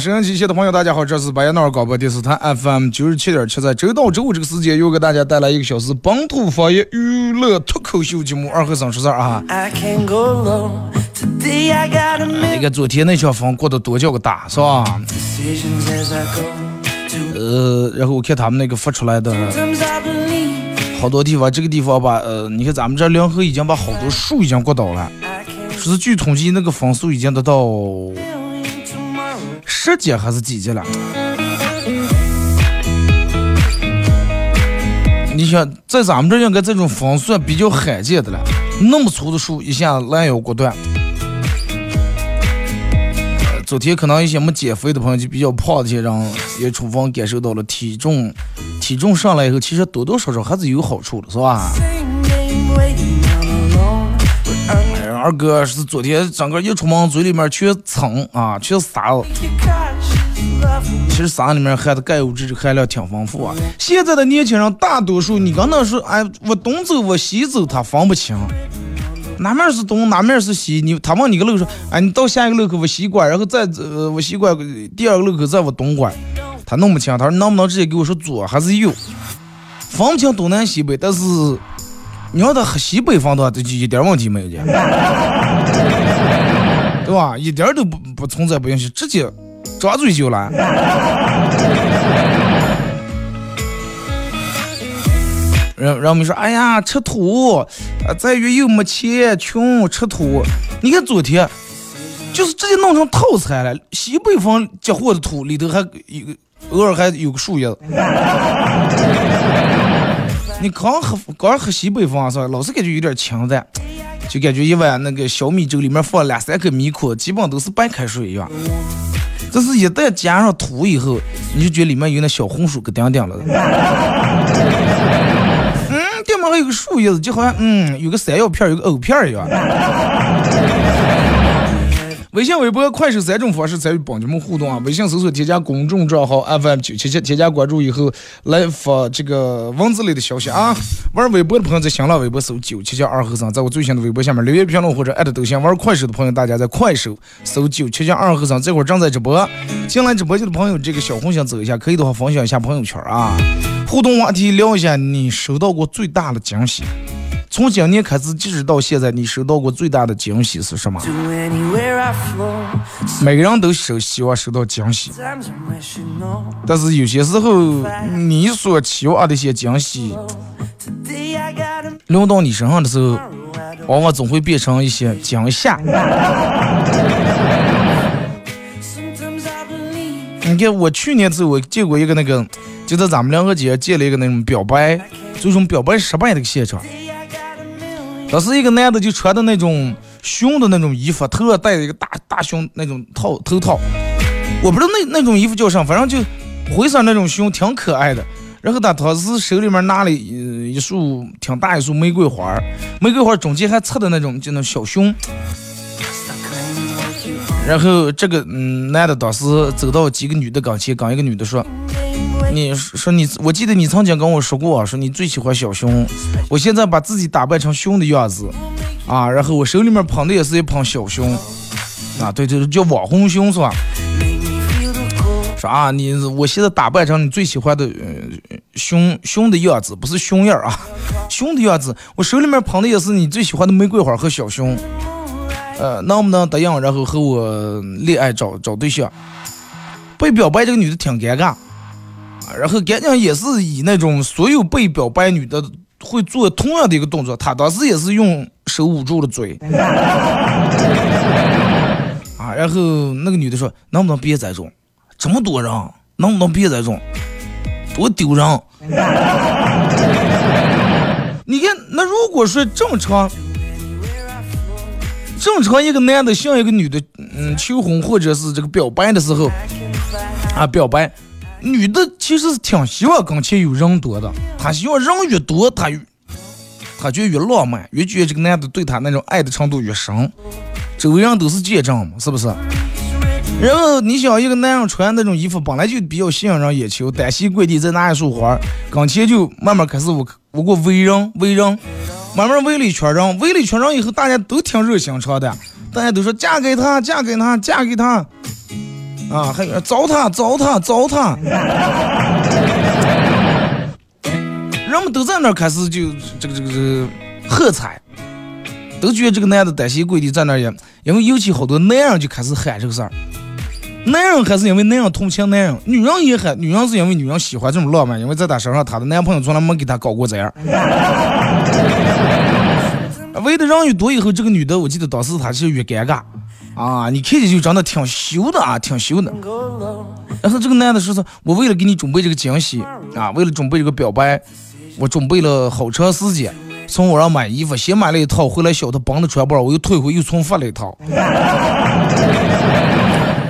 收音机前的朋友，大家好，这是白彦淖尔广播电视台 FM 九十七点七，在周到周五这个时间，又给大家带来一个小时本土方言娱乐脱口秀节目《二和三说事儿》啊。那个昨天那场风过得多叫个大，是吧？呃，然后我看他们那个发出来的，好多地方，这个地方吧，呃，你看咱们这临河已经把好多树已经刮倒了，说是据统计那个风速已经达到。十级还是几级了？你想在咱们这应该这种风算比较罕见的了，那么粗的树一下拦腰果断。昨天可能一些没减肥的朋友就比较胖的些人，也充分感受到了体重，体重上来以后，其实多多少少还是有好处的，是吧？二哥是昨天整个一出门嘴里面全蹭啊，全沙子。其实沙里面含的钙物质含量挺丰富啊。现在的年轻人大多数，你刚那说，哎，我东走我西走，他分不清哪面是东，哪面是西。你他问你个路说，哎，你到下一个路口我西拐，然后再呃我西拐，第二个路口再我东拐，他弄不清。他说能不能直接给我说左还是右？分不清东南西北，但是。你要他喝西北风的话，这就一点问题没有的，对吧？一点都不不存在不允许，直接张嘴就来。然然后我们说，哎呀，吃土啊，在于又没钱，穷吃土。你看昨天，就是直接弄成套餐了，西北风结货的土里头还有个偶尔还有个树叶子。你刚喝刚喝西北风是吧？老是感觉有点清淡，就感觉一碗那个小米粥里面放两三颗米可，基本都是白开水一样。这是一旦加上土以后，你就觉得里面有那小红薯给顶顶了。嗯，顶面还有个树叶子，就好像嗯有个山药片，有个藕片一样。微信、微博、快手三种方式参与帮节目互动啊！微信搜索添加公众账号 FM 九七七，添加关注以后来发这个文字类的消息啊！玩微博的朋友在新浪微博搜九七七二和尚，在我最新的微博下面留言评论或者艾特都行。玩快手的朋友，大家在快手搜九七七二和尚，这会儿正在直播。进来直播间的朋友，这个小红心走一下，可以的话分享一下朋友圈啊！互动话题聊一下你收到过最大的惊喜。从今年开始，截止到现在，你收到过最大的惊喜是什么？每个人都收希望收到惊喜，但是有些时候，你所期望的一些惊喜，轮到你身上的时候，往往总会变成一些惊吓。你看，我去年时候我见过一个那个，就在咱们两个街见了一个那种表白，最终表白失败的个现场。当时一个男的就穿的那种熊的那种衣服，头上戴着一个大大熊那种套头套，我不知道那那种衣服叫啥，反正就灰色那种熊挺可爱的。然后他当时手里面拿了一一束挺大一束玫瑰花，玫瑰花中间还插的那种就那小熊。然后这个嗯男的当时走到几个女的跟前，跟一个女的说。你说你，我记得你曾经跟我说过，说你最喜欢小熊。我现在把自己打扮成熊的样子，啊，然后我手里面捧的也是一捧小熊，啊，对，就是叫网红熊是吧？说啊，你我现在打扮成你最喜欢的熊熊的样子，不是熊样啊，熊的样子。我手里面捧的也是你最喜欢的玫瑰花和小熊。呃，能不能答应，然后和我恋爱找找对象？被表白这个女的挺尴尬，然后赶紧也是以那种所有被表白女的会做同样的一个动作，她当时也是用手捂住了嘴。啊，然后那个女的说：“能不能别这种？这么多人，能不能别这种？多丢人！” 你看，那如果说正常。正常一个男的向一个女的，嗯，求婚或者是这个表白的时候，啊，表白，女的其实是挺希望跟前有人多的，她希望人越多，她越，她就越浪漫，越觉得这个男的对她那种爱的程度越深，周围人都是见证嘛，是不是？然后你想一个男人穿那种衣服本来就比较吸引人眼球，单膝跪地再拿一束花，跟前就慢慢开始我我给我围人围人。慢慢围了一圈人，围了一圈人以后，大家都挺热心肠的，大家都说嫁给他，嫁给他，嫁给他，啊，还有糟蹋，糟蹋，糟蹋，人们都在那儿开始就这个这个这个喝彩，都觉得这个男的单膝跪地在那儿也，因为尤其好多男人就开始喊这个事儿。男人还是因为男人同情男人，女人也喊，女人是因为女人喜欢这种浪漫，因为在她身上，她的男朋友从来没给她搞过这样。围的人越多以后，这个女的，我记得当时她是越尴尬啊，你看见就长得挺羞的啊，挺羞的。然后这个男的说是，我为了给你准备这个惊喜啊，为了准备这个表白，我准备了好长时间，从网上买衣服，先买了一套，回来小的帮的穿不上，我又退回，又重发了一套。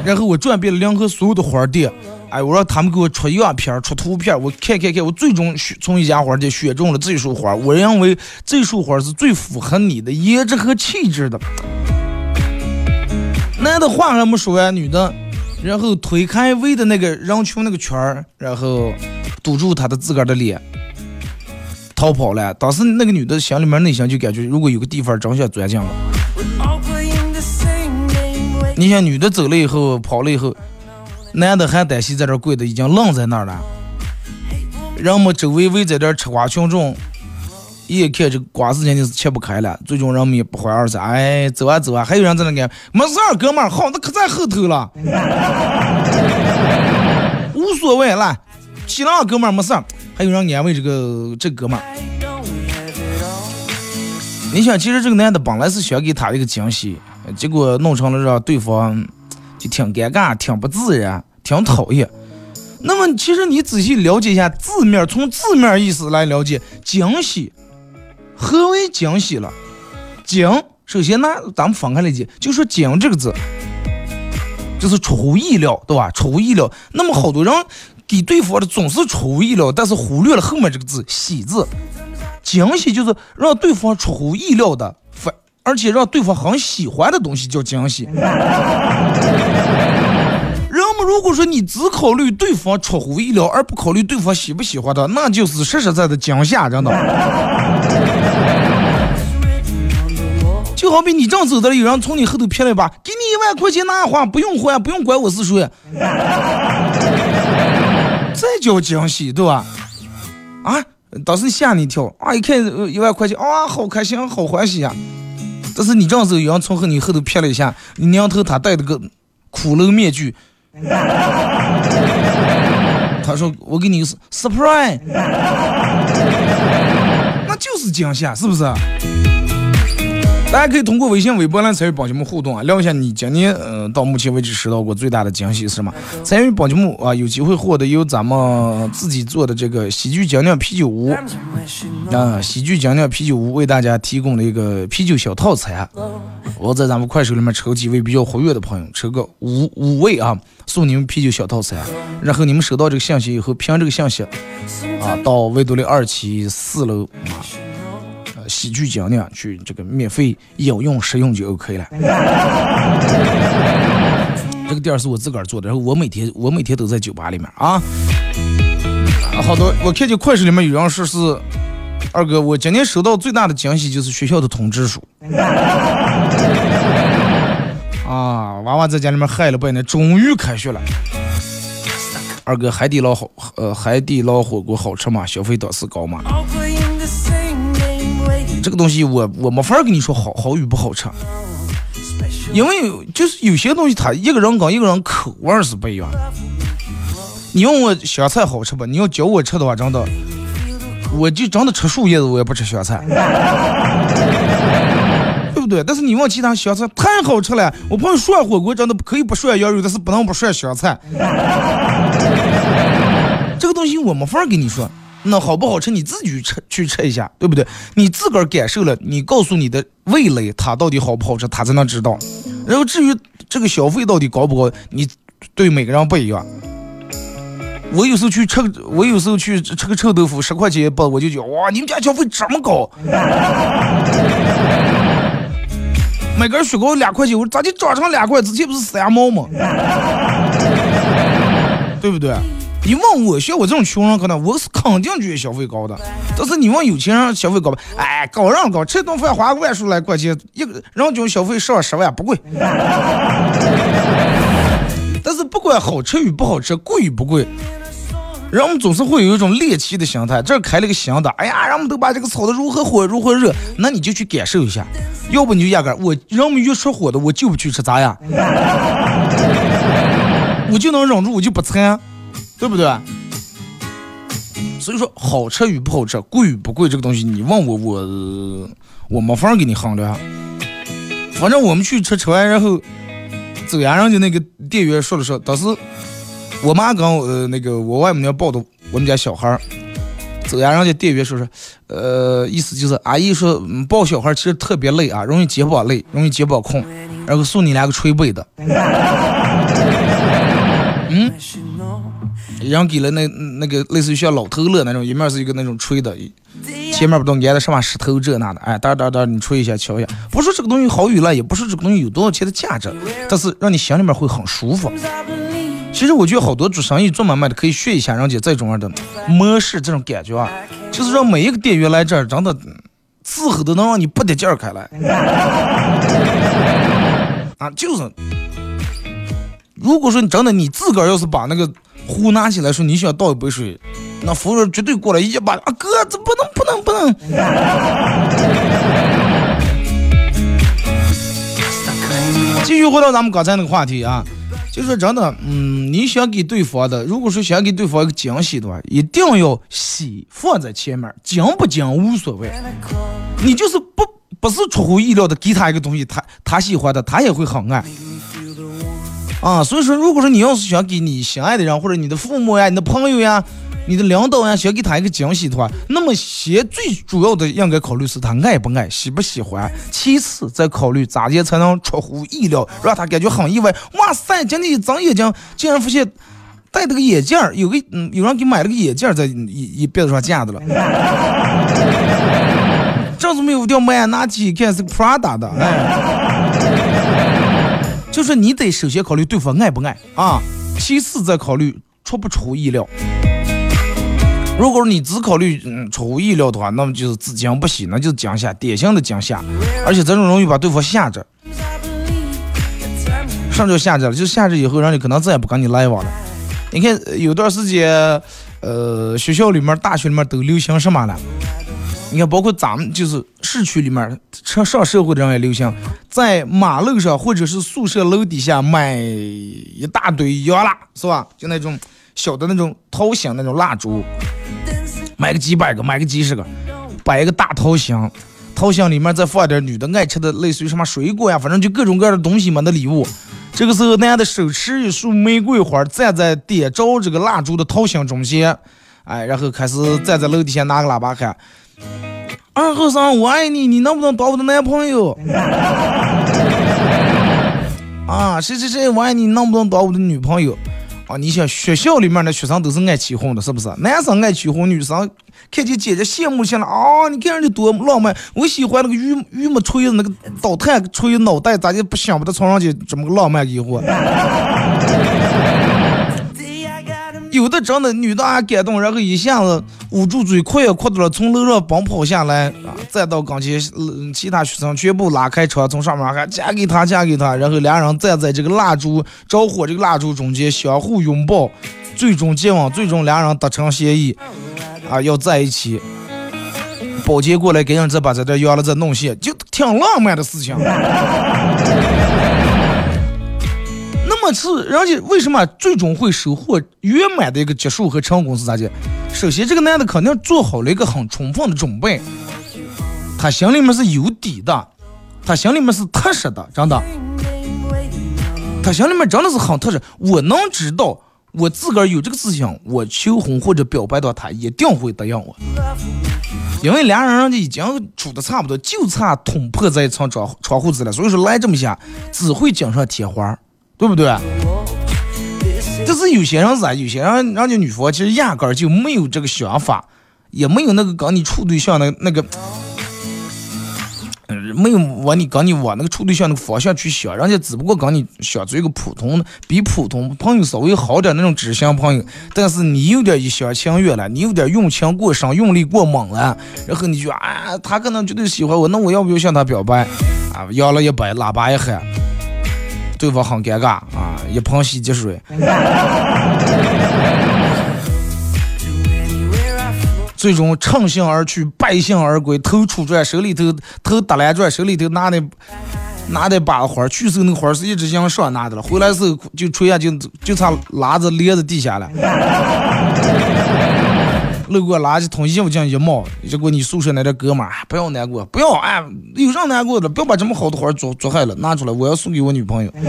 然后我转遍了两河所有的花店，哎，我让他们给我出样片、出图片，我看看看，我最终选从一家花店选中了这束花。我认为这束花是最符合你的颜值和气质的。男的话还没说完，女的，然后推开围的那个人群那个圈儿，然后堵住他的自个儿的脸，逃跑了。当时那个女的心里面内心就感觉，如果有个地方真想钻进了。你想女的走了以后跑了以后，男的还担心在这跪的已经愣在那儿了。人们周围围在这吃瓜群众，一看这瓜子肯定是切不开了。最终人们也不欢而散。哎，走啊走啊，还有人在那干，没事，哥们儿，好，那可在后头了，无所谓，来，起了，哥们儿，没事。还有人安慰这个这哥们儿。你想，其实这个男的本来是想给他一个惊喜。结果弄成了让对方就挺尴尬、挺不自然、挺讨厌。那么，其实你仔细了解一下字面，从字面意思来了解惊喜。何为惊喜了？惊，首先呢，咱们分开来解，就说惊这个字，就是出乎意料，对吧？出乎意料。那么，好多人给对方的总是出乎意料，但是忽略了后面这个字喜字。惊喜就是让对方出乎意料的。反而且让对方很喜欢的东西叫惊喜。人们如果说你只考虑对方出乎意料，而不考虑对方喜不喜欢的，那就是实实在在的惊吓，真的。就好比你正走着，有人从你后头撇了一把，给你一万块钱拿花，不用还，不用管我是谁。这叫惊喜，对吧？啊，当时吓你一跳啊！一看一万块钱，啊，好开心，好欢喜呀！但是你这样子，有人从后你后头瞥了一下，你娘头他戴了个骷髅面具，他说我给你个 surprise，那就是惊吓，是不是？大家可以通过微信、微博来参与帮节目互动啊，聊一下你今年呃到目前为止收到过最大的惊喜是什么？参与帮节目啊，有机会获得由咱们自己做的这个喜剧精酿啤酒屋啊，喜剧精酿啤酒屋为大家提供了一个啤酒小套餐。我在咱们快手里面抽几位比较活跃的朋友，抽个五五位啊，送你们啤酒小套餐。然后你们收到这个信息以后，凭这个信息啊，到维多利二期四楼啊。喜剧精酿去这个免费饮用食用就 OK 了。这个店是我自个儿做的，然后我每天我每天都在酒吧里面啊。好多我看见快手里面有人说是二哥，我今年收到最大的惊喜就是学校的通知书。啊，娃娃在家里面嗨了半年，终于开学了。二哥，海底捞好，呃，海底捞火锅好吃吗？消费档次高吗？这个东西我我没法跟你说好好与不好吃，因为就是有些东西它一个人跟一个人口味是不一样。你问我香菜好吃不？你要教我吃的话，真的，我就真的吃树叶子，我也不吃香菜，对不对？但是你问其他香菜太好吃了，我朋友涮火锅真的可以不涮羊肉，但是不能不涮香菜。这个东西我没法跟你说，那好不好吃你自己去吃去吃一下，对不对？你自个儿感受了，你告诉你的味蕾它到底好不好吃，它才能知道。然后至于这个消费到底高不高，你对每个人不一样。我有时候去吃，我有时候去吃个臭豆腐，十块钱一包，我就觉得哇，你们家消费这么高？买根雪糕两块钱，我说咋就涨成两块？之前不是三毛吗？对不对？你问我像我这种穷人，可能我是肯定觉得消费高的。但是你问有钱人消费高吧？哎，高人高，吃顿饭花个万数来块钱，一个人均消费上十万不贵。但是不管好吃与不好吃，贵与不贵。人们总是会有一种猎奇的心态，这儿开了个新的，哎呀，人们都把这个炒的如何火如何热，那你就去感受一下，要不你就压根儿，我人们越说火的，我就不去吃，咋样？我就能忍住，我就不馋，对不对？所以说，好吃与不好吃，贵与不贵，这个东西，你问我，我我没法给你衡量。反正我们去吃，吃完然后走呀，人家那个店员说了说，当时。我妈跟呃那个我外母娘抱的我们家小孩儿，走呀，人家店员说是，呃，意思就是阿姨说抱小孩其实特别累啊，容易肩膀累，容易肩膀空，然后送你两个捶背的。嗯，然后给了那那个类似于像老头乐那种，一面是一个那种吹的，前面不都粘的什么石头这那的，哎，哒哒哒，你吹一下瞧一下，不说这个东西好与烂，也不是这个东西有多少钱的价值，但是让你心里面会很舒服。其实我觉得好多做生意做买卖的可以学一下人家这种样的模式，这种感觉啊，就是让每一个店员来这儿，真的伺候都能让你不得劲儿开来。啊，就是，如果说你真的你自个儿要是把那个壶拿起来说你想倒一杯水，那服务员绝对过来一把，啊哥，这不能不能不能。继续回到咱们刚才那个话题啊。就说真的，嗯，你想给对方的，如果说想给对方一个惊喜的话，一定要喜放在前面，惊不惊无所谓。你就是不不是出乎意料的给他一个东西，他他喜欢的，他也会很爱。啊，所以说，如果说你要是想给你心爱的人，或者你的父母呀、你的朋友呀。你的领导呀，想给他一个惊喜的话，那么先最主要的应该考虑是他爱不爱，喜不喜欢，其次再考虑咋的才能出乎意料，让他感觉很意外。哇塞，今天一睁眼睛，竟然发现戴了个眼镜儿，有个嗯，有人给买了个眼镜在一一鼻子上架的了。这是没有条买拿起看是 Prada 的？哎，就是你得首先考虑对方爱不爱啊，其次再考虑出不出乎意料。如果你只考虑嗯出乎意料的话，那么就是只惊不喜，那就是惊吓，典型的惊吓，而且这种容易把对方吓着。什么叫吓着了？就吓着以后，让你可能再也不跟你来往了。你看有段时间，呃，学校里面、大学里面都流行什么了？你看，包括咱们就是市区里面上上社会的人也流行，在马路上或者是宿舍楼底下买一大堆洋蜡，是吧？就那种小的那种桃心那种蜡烛。买个几百个，买个几十个，摆一个大桃箱，桃箱里面再放点女的爱吃的，类似于什么水果呀，反正就各种各样的东西嘛那礼物。这个时候，男的手持一束玫瑰花，站在点着这个蜡烛的桃箱中间，哎，然后开始站在楼底下拿个喇叭喊：“二后生，我爱你，你能不能当我的男朋友？” 啊，谁谁谁，我爱你，能不能当我的女朋友？啊，你想学校里面的学生都是爱起哄的，是不是？男生爱起哄，女生看见姐姐羡慕起来啊！你看人家多浪漫，我喜欢那个榆榆木锤子，那个导弹锤脑袋，咋就不想把它从上去这么个浪漫以后？有的真的女的还感动，然后一下子捂住嘴，快也哭的了，从楼上奔跑下来啊，再到跟前，其他学生全部拉开窗，从上面喊嫁给他，嫁给他，然后两人站在这个蜡烛着火这个蜡烛中间，相互拥抱，最终结吻，最终两人达成协议啊，要在一起。保洁过来给人再把这点药了再弄些，就挺浪漫的事情。那么是人家为什么最终会收获圆满的一个结束和成功是咋的？首先，这个男的肯定做好了一个很充分的准备，他心里面是有底的，他心里面是踏实的，真的，他心里面真的是很踏实。我能知道，我自个儿有这个自信，我求婚或者表白到他一定会答应我，因为俩人人家已经处的差不多，就差捅破这一层窗窗户纸了，所以说来这么下只会锦上添花。对不对？但是有些人是啥？有些人人家女方其实压根儿就没有这个想法，也没有那个跟你处对象的那个，没有往你跟你往那个处对象那个方向去想，人家只不过跟你想做一个普通的比普通朋友稍微好点那种知心朋友。但是你有点一厢情愿了，你有点用情过深，用力过猛了，然后你就啊，他可能绝对喜欢我，那我要不要向他表白？啊，摇了一摆，喇叭一喊。对方很尴尬啊，一盆洗洁水，最终乘兴而去，败兴而归，头出转，手里头头打来转，手里头拿的拿的把花，去时候那个花是一直向上拿的了，回来时候就吹下就就差拉着帘子地下了。路过垃圾桶，衣服进一冒，结果你宿舍那点哥们儿，不要难过，不要哎，有啥难过的？不要把这么好的花做做坏了，拿出来，我要送给我女朋友。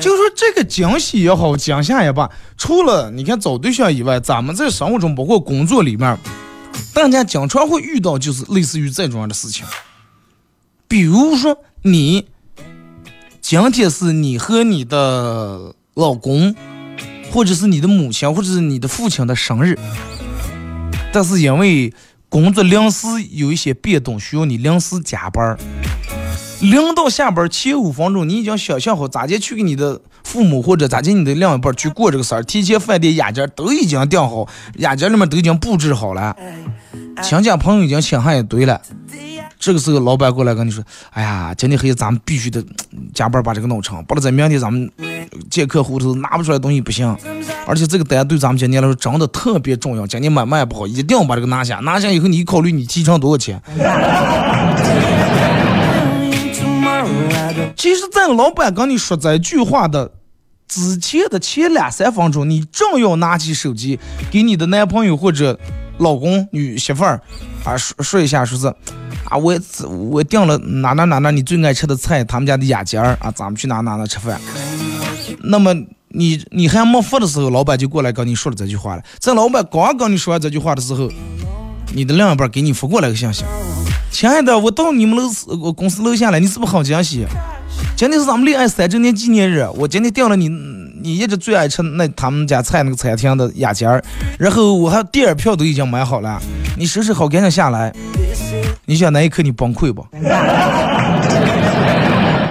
就说这个惊喜也好，惊吓也罢，除了你看找对象以外，咱们在生活中，包括工作里面，大家经常会遇到就是类似于这种样的事情，比如说你今天是你和你的老公。或者是你的母亲，或者是你的父亲的生日，但是因为工作临时有一些变动，需要你临时加班儿。临到下班前五分钟，你已经想象好咋接去给你的父母或者咋接你的另一半去过这个事儿，提前饭店押金都已经订好，押金里面都已经布置好了，亲戚朋友已经请上一堆了。这个时候，老板过来跟你说：“哎呀，今天黑夜咱们必须得加班把这个弄成，不然在明天咱们见客户头拿不出来东西不行。而且这个单对咱们今天来说真的特别重要，今天买卖不好，一定要把这个拿下。拿下以后，你考虑你提成多少钱。”其实，在老板跟你说这句话的之前的前两三分钟，你正要拿起手机给你的男朋友或者老公、女媳妇儿啊说说一下，说是。啊，我我订了哪哪哪哪你最爱吃的菜，他们家的雅间儿啊，咱们去哪哪哪吃饭。那么你你还没付的时候，老板就过来跟你说了这句话了。在老板刚跟你说完这句话的时候，你的另一半给你发过来个信息：亲爱的，我到你们楼公司楼下了，你是不是好惊喜？今天是咱们恋爱三周年纪念日，我今天订了你你一直最爱吃那他们家菜那个餐厅的雅间儿，然后我还电影票都已经买好了，你收拾好赶紧下来。你想那一刻你崩溃不？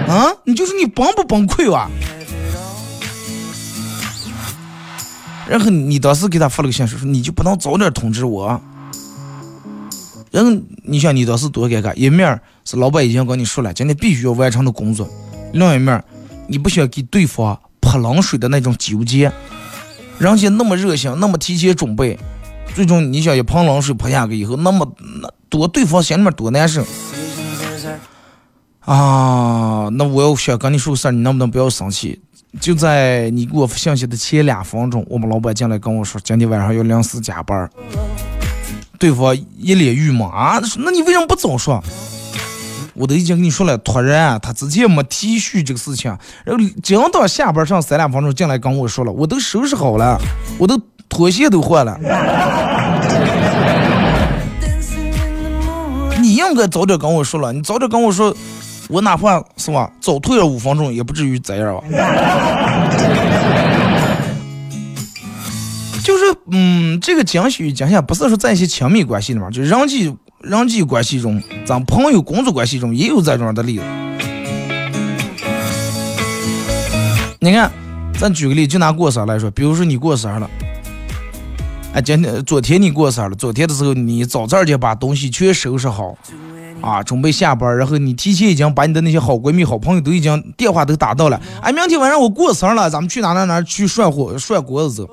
啊，你就是你崩不崩溃哇？然后你当时给他发了个信息说，你就不能早点通知我？然后你想你当时多尴尬，一面是老板已经跟你说了，今天必须要完成的工作，另一面你不想给对方泼冷水的那种纠结，人家那么热心，那么提前准备，最终你想一盆冷水泼下去以后，那么那。多对方心里面多难受啊！那我要想跟你说个事儿，你能不能不要生气？就在你给我发信息的前两分钟，我们老板进来跟我说，今天晚上要临时加班。对方一脸郁闷啊，那你为什么不早说？我都已经跟你说了，突然他之前没提续这个事情，然后刚到下班上三两分钟进来跟我说了，我都收拾好了，我都拖鞋都换了。你应该早点跟我说了，你早点跟我说，我哪怕是吧，早退了五分钟，也不至于这样吧。就是，嗯，这个惊喜与惊吓，不是说在一些亲密关系里面，就人际人际关系中，咱朋友、工作关系中也有这种的例子。你看，咱举个例，就拿过生日来说，比如说你过生日了，哎，今天昨天你过生日了，昨天的时候你早早就把东西全收拾好，啊，准备下班，然后你提前已经把你的那些好闺蜜、好朋友都已经电话都打到了，哎，明天晚上我过生日了，咱们去哪哪哪去涮火涮锅子走，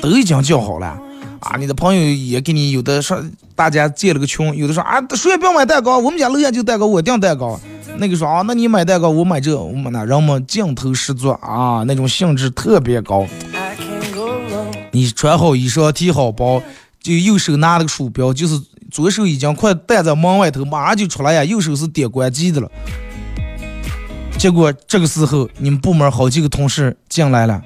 都已经叫好了。啊，你的朋友也给你有的说，大家建了个群，有的说啊，谁也不要买蛋糕，我们家楼下就蛋糕，我订蛋糕。那个说啊，那你买蛋糕，我买这，我买那人们劲头十足啊，那种兴致特别高。你穿好衣裳，提好包，就右手拿了个鼠标，就是左手已经快带在门外头，马上就出来呀，右手是点关机的了。结果这个时候，你们部门好几个同事进来了，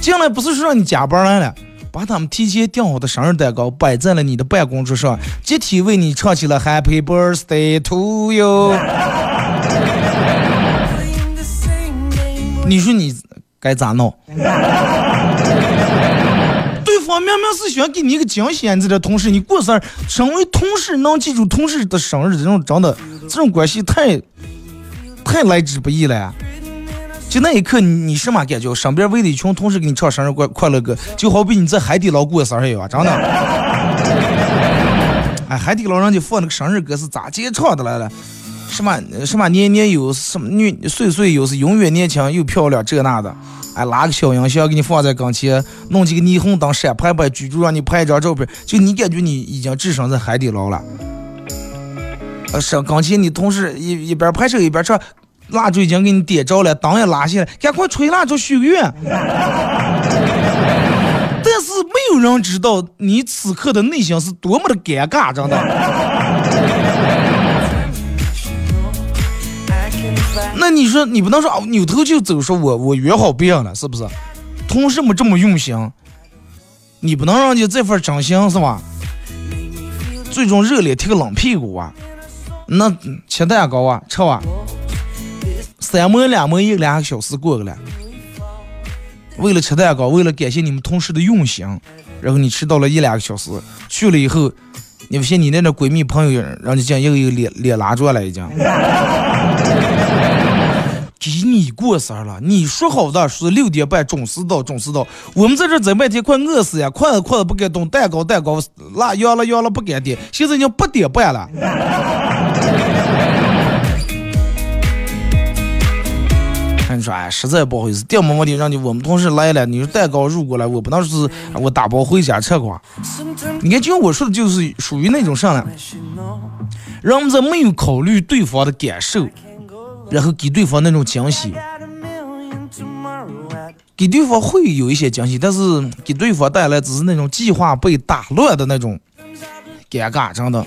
进来不是说让你加班来了。把他们提前订好的生日蛋糕摆在了你的办公桌上，集体为你唱起了 Happy Birthday to you。你说你该咋弄？对方明明是想给你一个惊喜，你这同事，你过生日，身为同事能记住同事的生日，这种真的，这种关系太太来之不易了呀。就那一刻，你你什么感觉？身边围着一群同事给你唱生日快快乐歌，就好比你在海底捞过生日一样，真的。哎，海底捞人家放那个生日歌是咋介唱的来了？什么什么年年有什么女岁岁有是永远年轻又漂亮这那的。哎，拿个小音响给你放在跟前，弄几个霓虹灯闪拍拍，举住让你拍一张照片，就你感觉你已经置身在海底捞了。呃，上钢琴，你同事一一边拍摄一边唱。蜡烛已经给你点着了，灯也拉下来，赶快吹蜡烛许个愿。但是没有人知道你此刻的内心是多么的尴尬，真的。那你说你不能说哦，扭头就走，说我我约好别人了，是不是？同事们这么用心，你不能让你这份真心是吧？最终热脸贴个冷屁股啊！那切蛋糕啊，吃啊！三模两模一两个小时过去了，为了吃蛋糕，为了感谢你们同事的用心，然后你迟到了一两个小时，去了以后，你发现你那点闺蜜朋友，让你讲一个一个脸脸拉住了已经。给你过生了，你说好的是六点半准时到，准时到，我们在这整半天快饿死呀，筷子筷子不敢动，蛋糕蛋糕辣要了要了不敢点，现在已经八点半了。哎，实在不好意思，点么么的让你我们同事来了，你说蛋糕入过来，我不能是我打包回家吃瓜。你看，就我说的，就是属于那种上来，人们在没有考虑对方的感受，然后给对方那种惊喜，给对方会有一些惊喜，但是给对方带来只是那种计划被打乱的那种尴尬，真的。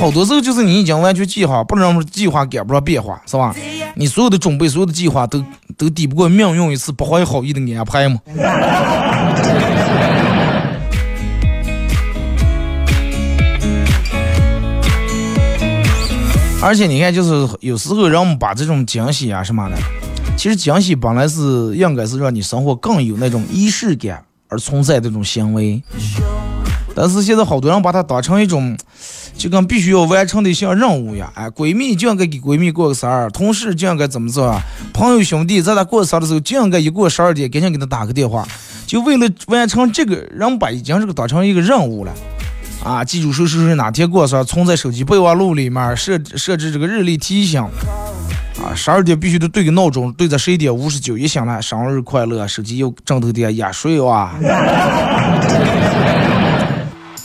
好多时候就是你已经完全计划，不能让计划赶不上变化，是吧？你所有的准备，所有的计划都都抵不过命运一次不怀好意的安排嘛。而且你看，就是有时候让我们把这种惊喜啊什么的，其实惊喜本来是应该是让你生活更有那种仪式感而存在这种行为，但是现在好多人把它当成一种。就跟必须要完成的一项任务呀！哎，闺蜜就应该给闺蜜过个生日，同事就应该怎么做啊？朋友兄弟在他过生日的时候就应该一过十二点赶紧给他打个电话，就为了完成这个，人把已经这个当成一个任务了啊！记住谁谁谁哪天过生日，存在手机备忘录里面设设置这个日历提醒啊！十二点必须得对个闹钟，对在十一点五十九一响了，生日快乐！手机又枕头点压睡哇！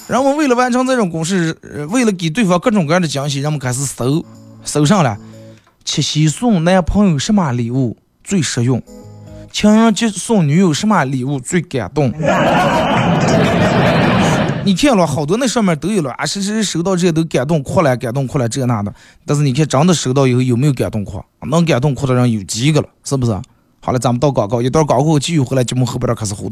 人们为了完成这种公式，为了给对方各种各样的惊喜，人们开始搜，搜上了七夕送男朋友什么礼物最实用，情人节送女友什么礼物最感动。你看了好多那上面都有了啊，谁谁收到这些都感动哭了，感动哭了这那的。但是你看真的收到以后有没有感动哭？能感动哭的人有几个了？是不是？好了，咱们到广告，一段广告继续回来，节目后边开始互动。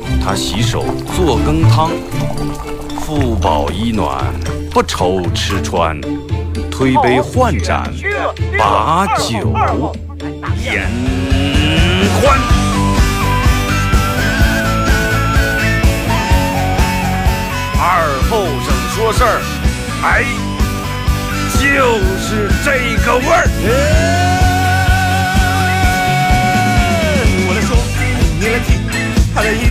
他洗手做羹汤，腹饱衣暖，不愁吃穿，推杯换盏，把酒言欢。二后生说事儿，哎，就是这个味儿。我来说，你来听，他的一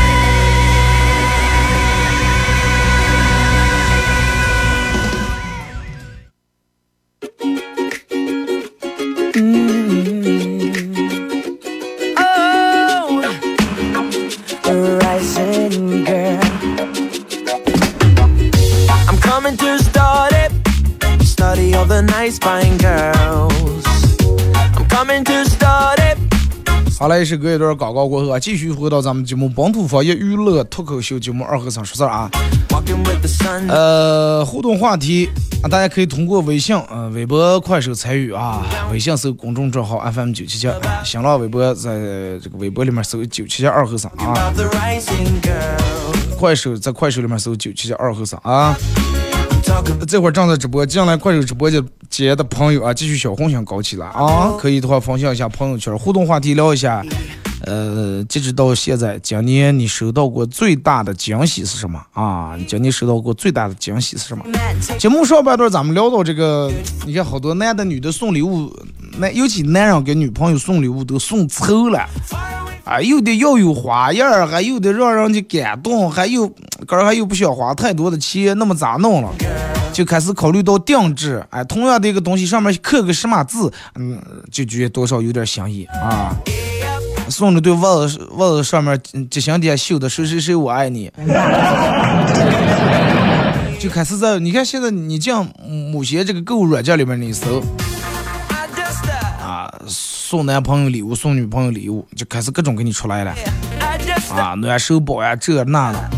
好嘞，是隔一段广告过后啊，继续回到咱们节目本土方言娱乐脱口秀节目二和尚说事儿啊。呃，互动话题啊，大家可以通过微信、呃、微博、快手参与啊。微信搜公众账号 FM 九七七，新浪微博在这个微博里面搜九七七二和尚啊。快手在快手里面搜九七七二和尚啊。这会儿正在直播，进来快手直播间间的朋友啊，继续小红心搞起来啊！可以的话分享一下朋友圈，互动话题聊一下。呃，截止到现在，今年你收到过最大的惊喜是什么啊？你今年收到过最大的惊喜是什么？节目上半段咱们聊到这个，你看好多男的女的送礼物，男尤其男人给女朋友送礼物都送愁了。啊，有的要有花样儿，还有的让人家感动，还有个儿还又不想花太多的钱，那么咋弄了？就开始考虑到定制，哎，同样的一个东西上面刻个什么字，嗯，就觉得多少有点新意啊。送了对袜子，袜子上面嗯吉祥点绣的“谁谁谁我爱你”，就开始在你看现在你进某些这个购物软件里面你搜送男朋友礼物，送女朋友礼物，就开始各种给你出来了。啊，暖手宝呀，这那的。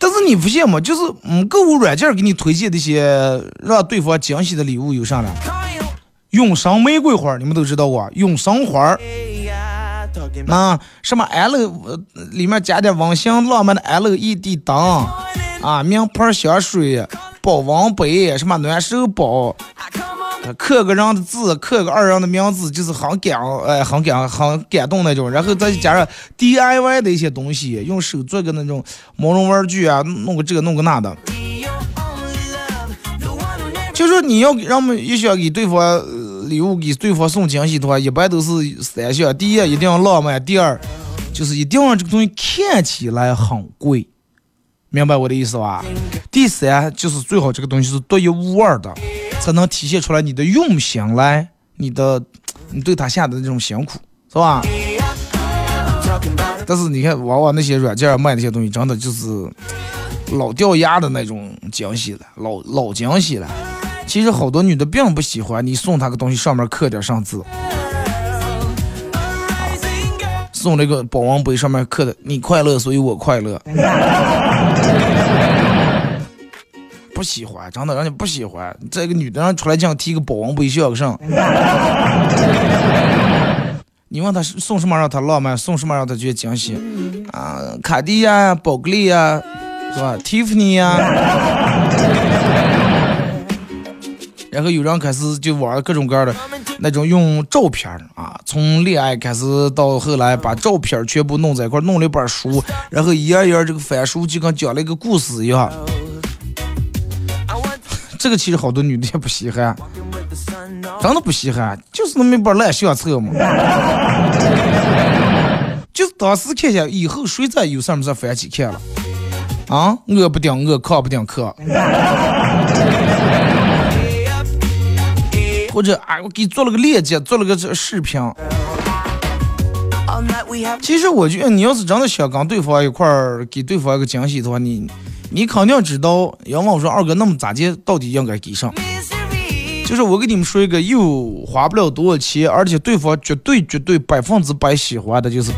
但是你发现吗？就是嗯，购物软件给你推荐的一些让对方惊喜的礼物有啥呢？永生玫瑰花，你们都知道啊，永生花。Hey, yeah, talking about 啊，什么 L 呃里面加点温馨浪漫的 LED 灯啊，名牌香水、保温杯，什么暖手宝，刻个人的字，刻个二人的名字，就是很感哎，很感很感动那种。然后再加上 DIY 的一些东西，用手做个那种毛绒玩具啊，弄个这个弄个那的。就说你要让我们也想给对方礼物，给对方送惊喜的话，一般都是三项：第一，一定要浪漫；第二，就是一定要让这个东西看起来很贵，明白我的意思吧？第三，就是最好这个东西是独一无二的，才能体现出来你的用心来，你的你对他下的那种辛苦，是吧？但是你看，往往那些软件卖那些东西，真的就是老掉牙的那种惊喜了，老老惊喜了。其实好多女的并不喜欢你送她个东西，上面刻点上字，送了一个保温杯，上面刻的“你快乐，所以我快乐”。不喜欢，真的让你不喜欢。这个女的让出来这样提个保温杯笑个啥？你问她送什么让她浪漫，送什么让她觉得惊喜？啊，卡地亚、宝格丽呀，是吧？Tiffany 呀。然后有人开始就玩各种各样的那种用照片儿啊，从恋爱开始到后来把照片儿全部弄在一块儿，弄了一本书，然后一页一页这个翻书，就跟讲了一个故事一样。这个其实好多女的也不稀罕，真的不稀罕，就是那么一本烂相册嘛。就是当时看见，以后谁再有事没事翻起看了。啊，我不顶我，克不顶克。或者啊，我给你做了个链接，做了个这视频。其实我觉得，你要是真的想跟对方一块儿给对方一个惊喜的话，你你肯定知道。要问我说二哥，那么咋接到底应该给上？就是我给你们说一个又花不了多少钱，而且对方绝对绝对百分之百喜欢的，就是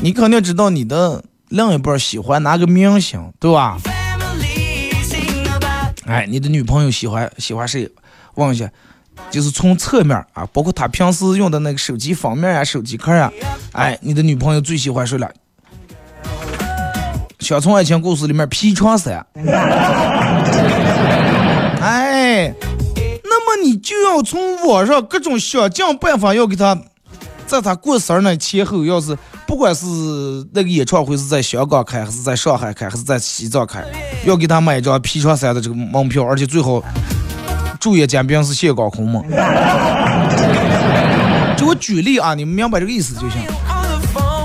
你肯定知道你的另一半喜欢哪个明星，对吧？哎，你的女朋友喜欢喜欢谁？问一下。就是从侧面啊，包括他平时用的那个手机封面呀、手机壳呀，哎，你的女朋友最喜欢谁了？想从爱情故事里面劈床三，哎，那么你就要从网上各种想尽办法，要给他，在他过生日那前后，要是不管是那个演唱会是在香港开，还是在上海开，还是在西藏开，要给他买一张劈床三的这个门票，而且最好。主演嘉宾是谢高空吗？就我举例啊，你们明白这个意思就行。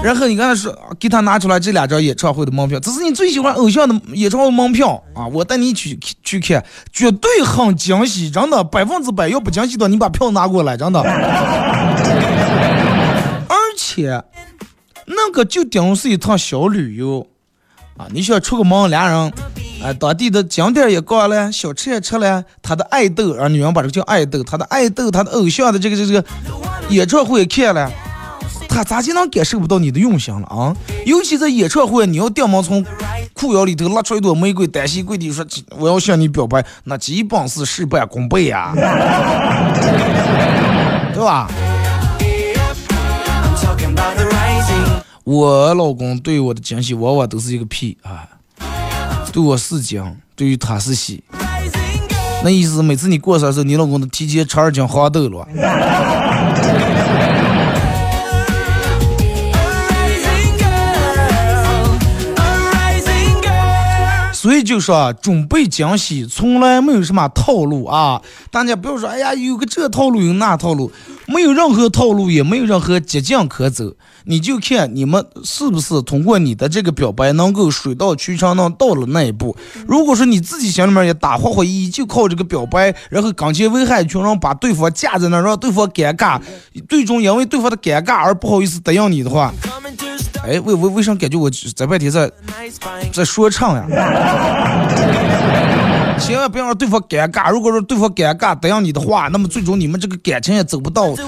然后你刚才说给他拿出来这两张演唱会的门票，这是你最喜欢偶像的演唱会门票啊！我带你去去看，绝对很惊喜，真的百分之百。要不惊喜的，你把票拿过来，真的。而且那个就等于是一趟小旅游啊！你想出个门，俩人。哎，当地的景点也逛了，小吃也吃了，他的爱豆，啊，女人把这个叫爱豆，他的爱豆，他的偶像的这个这个演唱会也看了，他咋就能感受不到你的用心了啊？尤其在演唱会，你要掉毛从裤腰里头拉出一朵玫瑰，单膝跪地说我要向你表白，那基本是事半功倍呀，对吧？我老公对我的惊喜往往都是一个屁啊。对我是惊，对于他是喜。那意思，每次你过生日，你老公都提前吃二斤黄豆了。所以就说，准备惊喜从来没有什么套路啊！大家不要说，哎呀，有个这套路，有那套路，没有任何套路，也没有任何捷径可走。你就看你们是不是通过你的这个表白能够水到渠成，能到了那一步。如果说你自己心里面也打花花意意，就靠这个表白，然后刚前危害群人，把对方架在那，让对方尴尬，最终因为对方的尴尬而不好意思答应你的话，哎，为为为啥感觉我在外地在在说唱呀？千万不要让对方尴尬。如果说对方尴尬答应你的话，那么最终你们这个感情也走不到。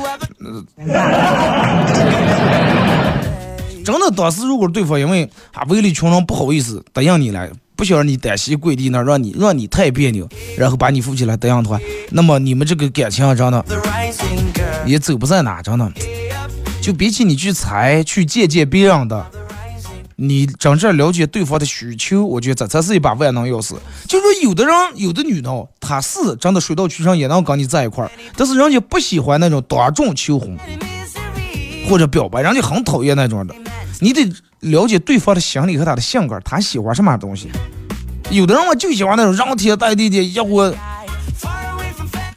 真的，当时如果对方因为啊围里群人不好意思答应你了，不想让你单膝跪地那让你让你太别扭，然后把你扶起来答应的话，那么你们这个感情啊真的也走不在哪，真的。就比起你去猜去借鉴别人的，你真正了解对方的需求，我觉得这才是一把万能钥匙。就说有的人有的女的，她是真的水到渠成也能跟你在一块儿，但是人家不喜欢那种当众求婚或者表白，人家很讨厌那种的。你得了解对方的心理和他的性格，他喜欢什么东西。有的人我就喜欢那种让天带地的，一伙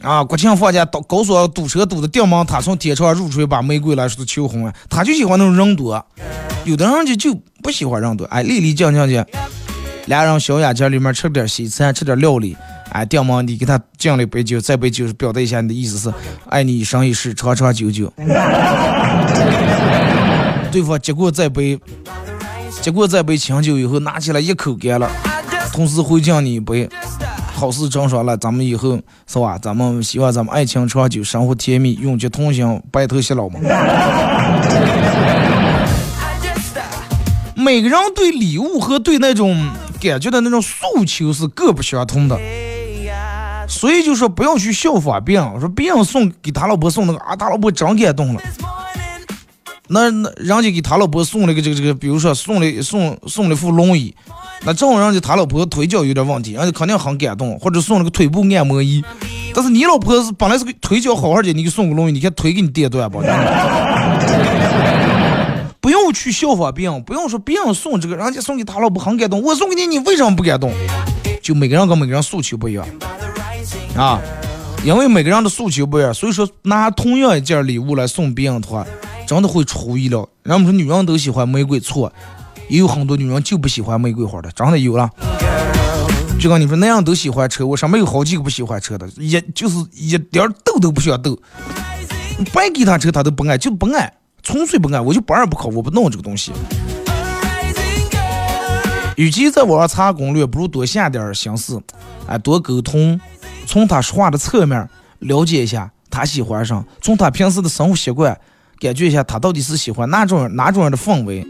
啊，国庆放假到高速堵车堵的掉毛，他从天窗入出一把玫瑰来说求婚啊，他就喜欢那种人多。有的人就就不喜欢人多，哎，丽丽静静的，俩人小雅间里面吃点西餐，吃点料理，哎，掉毛你给他敬了一杯酒，这杯酒表达一下你的意思是爱你一生一世，长长久久。对方接过这杯，接过这杯清酒以后，拿起来一口干了，同时回敬你一杯，好事成双了，咱们以后是吧？咱们希望咱们爱情长久，生活甜蜜，永结同心，白头偕老嘛。每个人对礼物和对那种感觉的那种诉求是各不相同的，所以就说不要去效仿别人，说别人送给他老婆送那个啊，他老婆真感动了。那那人家给他老婆送了个这个这个，比如说送了送送了副轮椅，那正好人家他老婆腿脚有点问题，人家肯定很感动，或者送了个腿部按摩仪。但是你老婆是本来是个腿脚好好的，你给送个东西，你看腿给你跌断吧？不用去效仿别人，不用说别人送这个，人家送给他老婆很感动，我送给你，你为什么不感动？就每个人跟每个人诉求不一样啊，因为每个人的诉求不一样，所以说拿同样一件礼物来送别人的话。真的会出乎意料。人们说女人都喜欢玫瑰，错。也有很多女人就不喜欢玫瑰花的，真的有了。就跟你说，那样都喜欢车，我上面有好几个不喜欢车的，也就是一点逗都不想抖。白给他车他都不爱，就不爱，纯粹不爱，我就不二不考，我不弄这个东西。与其在网上查攻略，不如多下点心思，哎，多沟通，从他说话的侧面了解一下他喜欢上，从他平时的生活习惯感觉一下他到底是喜欢哪种哪种样的氛围。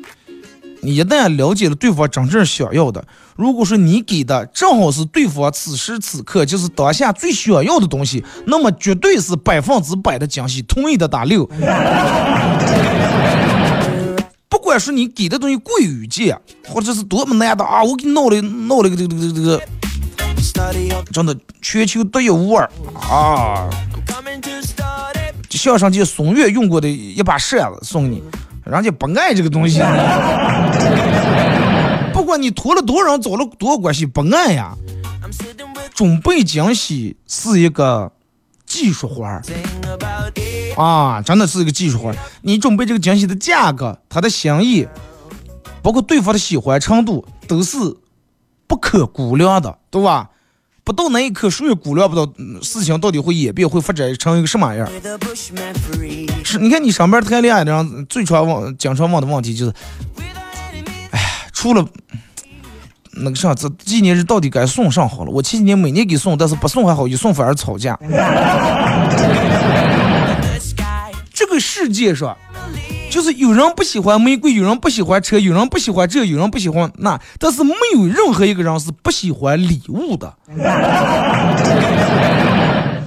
你一旦了解了对方真正想要的，如果说你给的正好是对方此时此刻就是当下最想要的东西，那么绝对是百分之百的惊喜，同意的打六。不管是你给的东西贵与贱，或者是多么难的啊，我给你弄了弄了个这个这个这个，真的全球独一无二啊！就像上届松月用过的一把扇子送你。人家不爱这个东西，不管你托了多少人，找了多少关系，不爱呀。准备惊喜是一个技术活儿啊，真的是一个技术活儿。你准备这个惊喜的价格，他的心意，包括对方的喜欢程度，都是不可估量的，对吧？不到那一刻，谁也估量不到事情到底会演变，会发展成一个什么样。是，你看你上班谈恋爱的人最常问、经常问的问题就是，哎呀，除了那个啥，这纪念日到底该送上好了？我前几年每年给送，但是不送还好，一送反而吵架。这个世界上。就是有人不喜欢玫瑰，有人不喜欢车，有人不喜欢这，有人不喜欢那，但是没有任何一个人是不喜欢礼物的。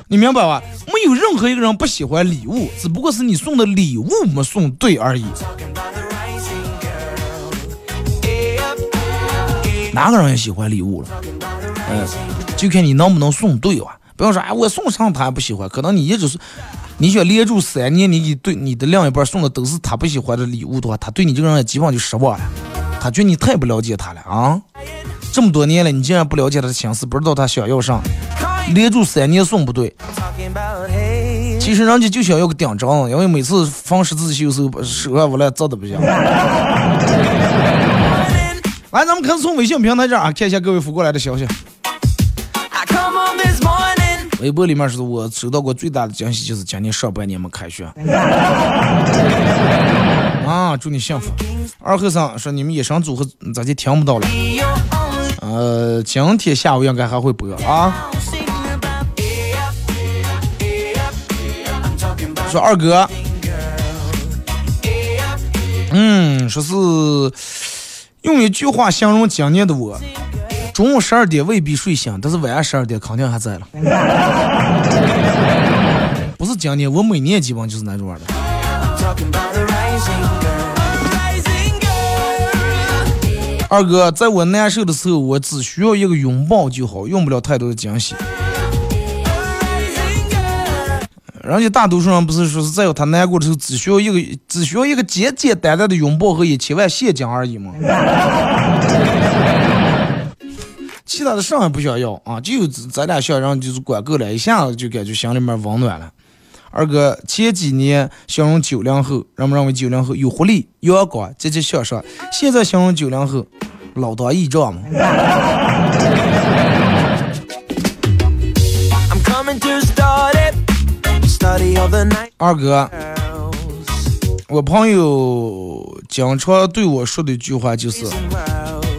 你明白吧？没有任何一个人不喜欢礼物，只不过是你送的礼物没送对而已。哪个人也喜欢礼物了？嗯，就看你能不能送对吧。不要说哎，我送上他还不喜欢，可能你一直是。你想连住三年，你给对你的另一半送的都是他不喜欢的礼物的话，他对你这个人也基本上就失望了。他觉得你太不了解他了啊！这么多年了，你竟然不了解他的心思，不知道他想要啥，连住三年送不对。其实人家就想要个顶针，因为每次放十字绣时候手上我来扎的不行。来，咱们开始从微信平台这啊，看一下各位发过来的消息。微博里面是我收到过最大的惊喜，就是今年上半年没开学。啊，祝你幸福。二和尚说你们野生组合咋就听不到了？呃，今天下午应该还会播啊。说二哥，嗯，说是用一句话形容今年的我。中午十二点未必睡醒，但是晚上十二点肯定还在了。不是今年，我每年基本就是那种玩的。二哥，在我难受的时候，我只需要一个拥抱就好，用不了太多的惊喜。人家大多数人不是说是在有他难过的时候，只需要一个只需要一个简简单单的拥抱和一千万现金而已吗？其他的啥也不想要啊，就咱俩想让就是管够了，一下子就感觉心里面温暖了。二哥前几年形容九零后，人们认为九零后有活力、阳光、积极向上，现在形容九零后老当益壮嘛。二哥，我朋友经常对我说的一句话就是：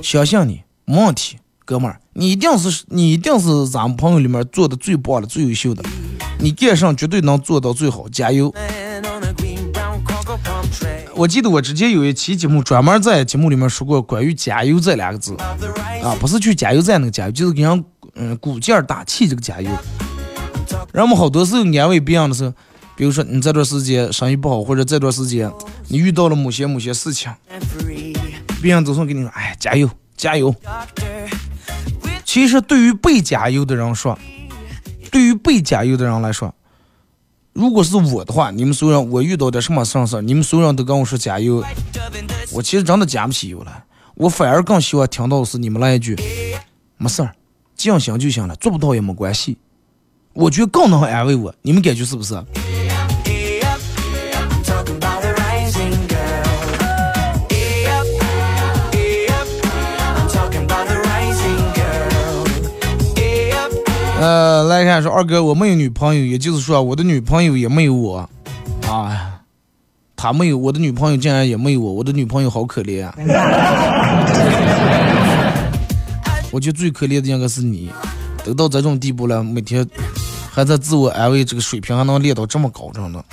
相信你，没问题。哥们儿，你一定是你一定是咱们朋友里面做的最棒的、最优秀的，你干上绝对能做到最好，加油！我记得我之前有一期节目专门在节目里面说过关于“加油”这两个字，啊，不是去加油站那个加油，就是给人嗯鼓劲儿打气这个加油。人们好多时候安慰别人的时候，比如说你这段时间生意不好，或者这段时间你遇到了某些某些事情，别人总是跟你说：“哎，加油，加油。”其实，对于被加油的人说，对于被加油的人来说，如果是我的话，你们所有人，我遇到点什么事儿，你们所有人都跟我说加油，我其实真的加不起油了。我反而更希望听到是你们来一句，没事儿，尽心就行了，做不到也没关系。我觉得更能安慰我，你们感觉是不是？呃，来看说二哥，我没有女朋友，也就是说我的女朋友也没有我，啊，他没有我的女朋友，竟然也没有我，我的女朋友好可怜啊！我觉得最可怜的应该是你，都到这种地步了，每天还在自我安慰，这个水平还能练到这么高，真的。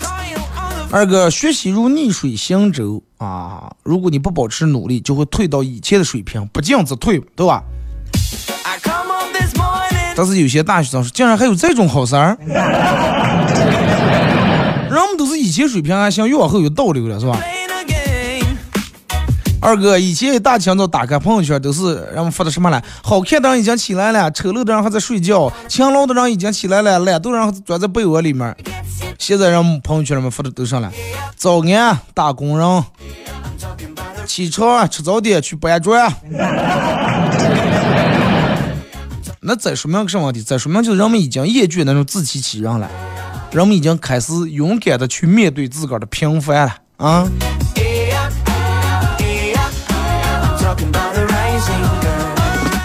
二哥，学习如逆水行舟啊，如果你不保持努力，就会退到以前的水平，不进则退，对吧？但是有些大学生说，竟然还有这种好事儿，人们都是以前水平还行，越往后有倒流了，是吧？二哥，以前大清早打开朋友圈都是人们发的什么来？好看的人已经起来了，丑陋的人还在睡觉，勤劳的人已经起来了，懒惰的人钻在被窝里面。现在人们朋友圈里面发的都上来，早安，打工人，起床吃早点去搬砖。那再说明个什么问题？再说明就是人们已经厌倦那种自欺欺人了，人们已经开始勇敢的去面对自个儿的平凡了啊！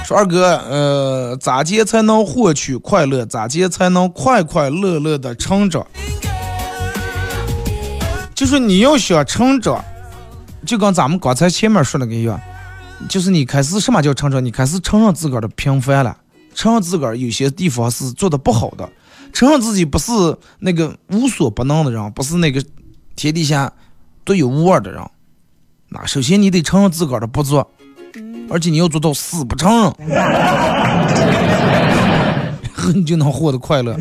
说二哥，呃，咋接才能获取快乐？咋接才能快快乐乐的成长？就是你要想成长，就跟咱们刚才前面说那个一样，就是你开始什么叫成长？你开始承认自个儿的平凡了，承认自个儿有些地方是做的不好的，承认自己不是那个无所不能的人，不是那个天底下独有无二的人。那首先你得承认自个儿的不足。而且你要做到死不承认，然后你就能获得快乐。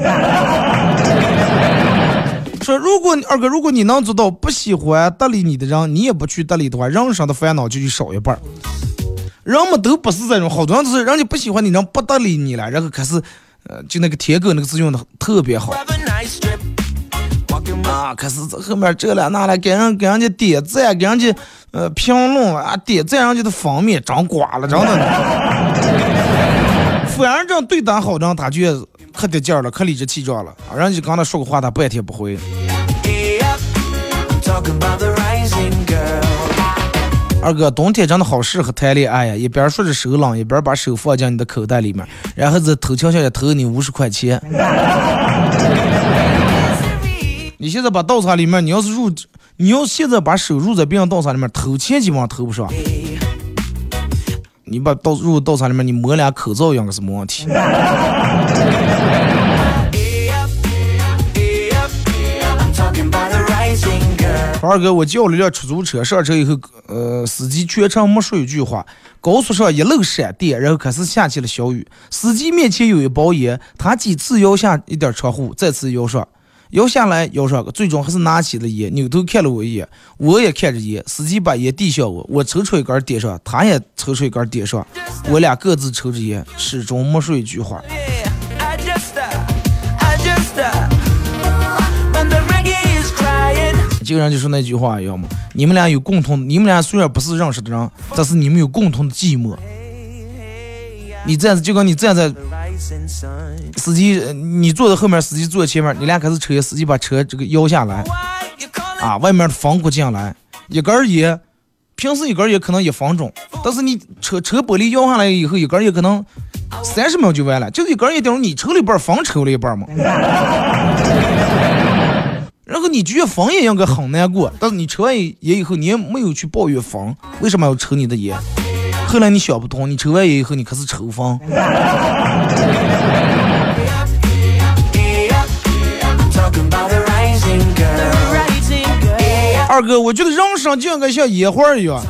说如果二哥，如果你能做到不喜欢搭理你的人，你也不去搭理的话，人生的烦恼就去少一半。人们都不是这种，好多人都是人家不喜欢你，人不搭理你了，然后开始，呃，就那个舔狗那个字用的特别好。啊，开始后面这了那了，给人给人家点赞，给人家呃评论啊，点赞人家的方面长瓜了，真的。反而这样对咱好，人他就可得劲了，可理直气壮了。人家刚才说个话，他半天不回。二哥，冬天真的好适合谈恋爱呀！一边说着手冷，一边把手放进你的口袋里面，然后在头桥下投你五十块钱。你现在把稻草里面，你要是入，你要现在把手入在别人稻草里面，偷钱基本上偷不上。你把稻入稻草里面，你抹俩口罩应该是没问题。二哥，我叫了辆出租车，上车以后，呃，司机全程没说一句话。高速上一路闪电，然后开始下起了小雨。司机面前有一包烟，他几次摇下一点窗户，再次摇上。摇下来，摇上，最终还是拿起了烟，扭头看了我一眼，我也看着烟。司机把烟递向我，我抽出一根点上，他也抽出一根点上，我俩各自抽着烟，始终没说一句话。就人就说那句话要么，你们俩有共同，你们俩虽然不是认识的人，但是你们有共同的寂寞。你站就跟你站在司机，你坐在后面，司机坐在前面，你俩开始抽，司机把车这个摇下来，啊，外面的风过进来，一根烟，平时一根烟可能一分钟，但是你车车玻璃摇下来以后，一根烟可能三十秒就完了，就是一根烟等于你抽了一半，风抽了一半嘛。然后你觉得风也应该很难过，但是你抽完烟以后，你也没有去抱怨风，为什么要抽你的烟？后来你想不通，你抽完烟以后，你开始抽风。二哥，我觉得人生就应该像烟花一样，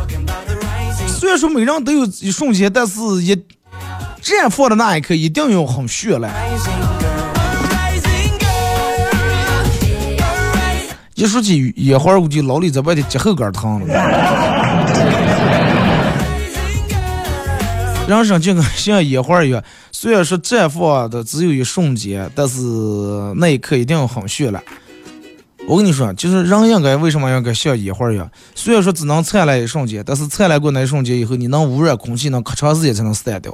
虽然说每人都有一瞬间，但是一绽放的那一刻一定要很绚烂。一说起野花，我就老李在外头脚后跟疼了。人生就跟像野花一样，虽然说绽放的只有一瞬间，但是那一刻一定要很绚烂。我跟你说，就是人应该为什么应该像野花一样？虽然说只能灿烂一瞬间，但是灿烂过那一瞬间以后，你能污染空气，能可长时间才能散掉。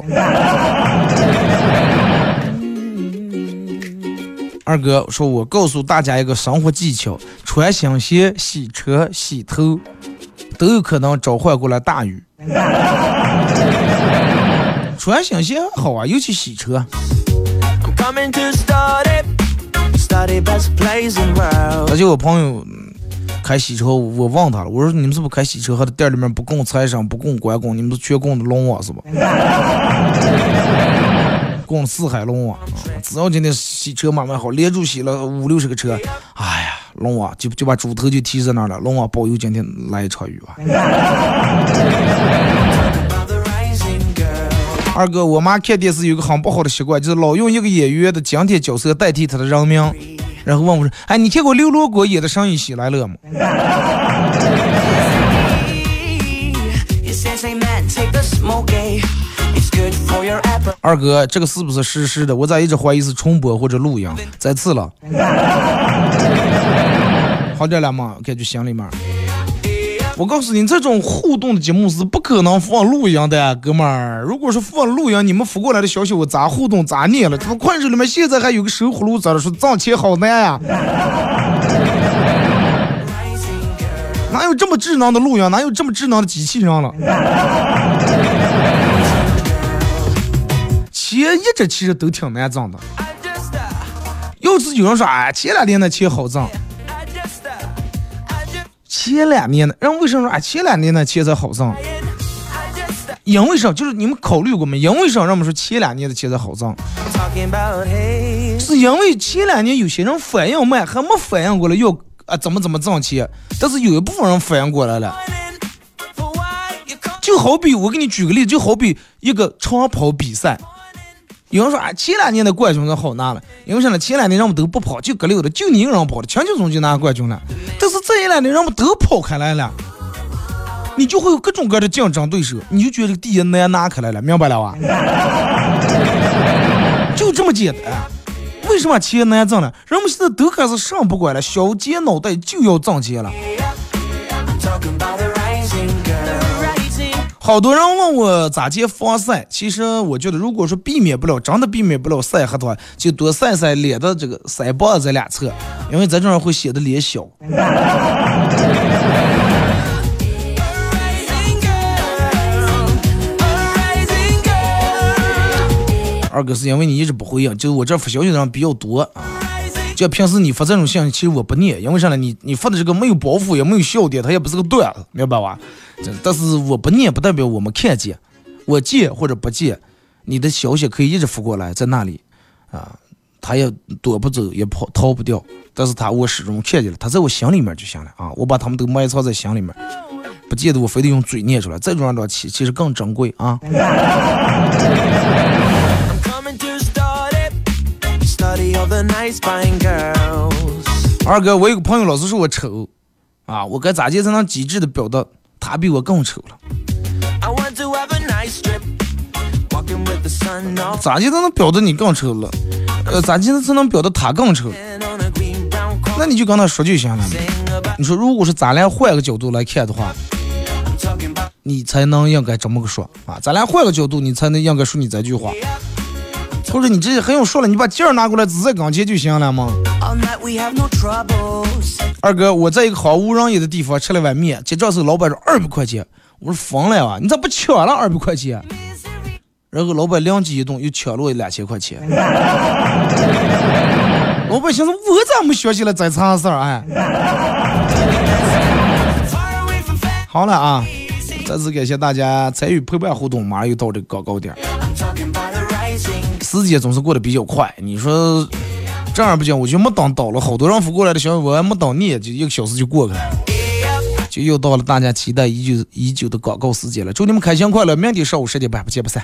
二哥说：“我告诉大家一个生活技巧，穿新鞋、洗车、洗头，都有可能召唤过来大雨。”穿新鞋好啊，尤其洗车。而且我朋友嗯开洗车，我问他了，我说你们是不是开洗车，和店里面不供财神，不供关公，你们是全供的龙王是吧？供四海龙王，只要今天洗车买卖好，连住洗了五六十个车，哎呀，龙王就就把猪头就提在那儿了，龙王保佑今天来一场雨啊！二哥，我妈看电视有个很不好的习惯，就是老用一个演员的经典角色代替他的人名，然后问我说：“哎，你看过刘罗锅演的《生意喜来乐》吗二哥，这个是不是实时的？我咋一直怀疑是重播或者录音？再次了，好点了吗？感觉心里面。我告诉你，这种互动的节目是不可能放录音的，哥们儿。如果是放录音，你们发过来的消息我咋互动咋念了？这不快手里面现在还有个收葫芦籽的，说挣钱好难呀、哪有这么智能的录音？哪有这么智能的机器人了？钱一直其实都挺难挣的。要是有人说，哎，前两年的钱好挣，前两年的，人为什么说，啊，前两年的钱才好挣？因为啥？就是你们考虑过没？因为啥？人们说前两年的钱才好挣，是因为前两年有些人反应慢，还没反应过来要啊怎么怎么挣钱，但是有一部分人反应过来了。就好比我给你举个例子，就好比一个长跑比赛，有人说啊，前两年的冠军可好拿了，因为啥呢？前两年人们都不跑，就搁溜的，就你一个人跑的，轻轻松就拿冠军了。但是这一两年人们都跑开来了，你就会有各种各样的竞争对手，你就觉得第一难拿开来了，明白了吧？就这么简单。为什么钱难挣了？人们现在都开始上不管了，小尖脑袋就要挣钱了。好多人问我咋接防晒，其实我觉得，如果说避免不了，真的避免不了晒黑的话，就多晒晒脸的这个腮帮子这两侧，因为在这样会显得脸小。二哥是因为你一直不回应，就是我这发消息的人比较多啊。就平时你发这种信息，其实我不念，因为啥呢？你你发的这个没有包袱，也没有笑点，它也不是个段子，明白吧？但是我不念，不代表我没看见，我见或者不见，你的消息可以一直发过来，在那里啊，他也躲不走，也跑逃不掉，但是他我始终看见了，他在我心里面就行了啊，我把他们都埋藏在心里面，不见得我非得用嘴念出来，这种样的气其实更珍贵啊。二哥，我有个朋友老是说我丑，啊，我该咋接才能机智的表达他比我更丑了，咋就能表得你更丑了？呃，咋就能才能表得他更丑？那你就跟他说就行了。你说，如果是咱俩换个角度来看的话，你才能应该这么个说啊？咱俩换个角度，你才能应该说你这句话。或者你这很有说了，你把劲儿拿过来，直接跟前就行了嘛。二哥，我在一个毫无人烟的地方吃了碗面，结账时候老板说二百块钱，我说疯了啊，你咋不抢了二百块钱？然后老板灵机一动，又抢了我两千块钱。老板寻思我咋没学习了这茬事儿？哎.好了啊，再次感谢大家参与陪伴互动，马上又到这个高高点时间总是过得比较快，你说这样不行，我就没等倒了好多让扶过来的小伙伴，没等你，就一个小时就过去了。就又到了大家期待已久已久的广告时间了，祝你们开心快乐。明天上午十点半，不见不散。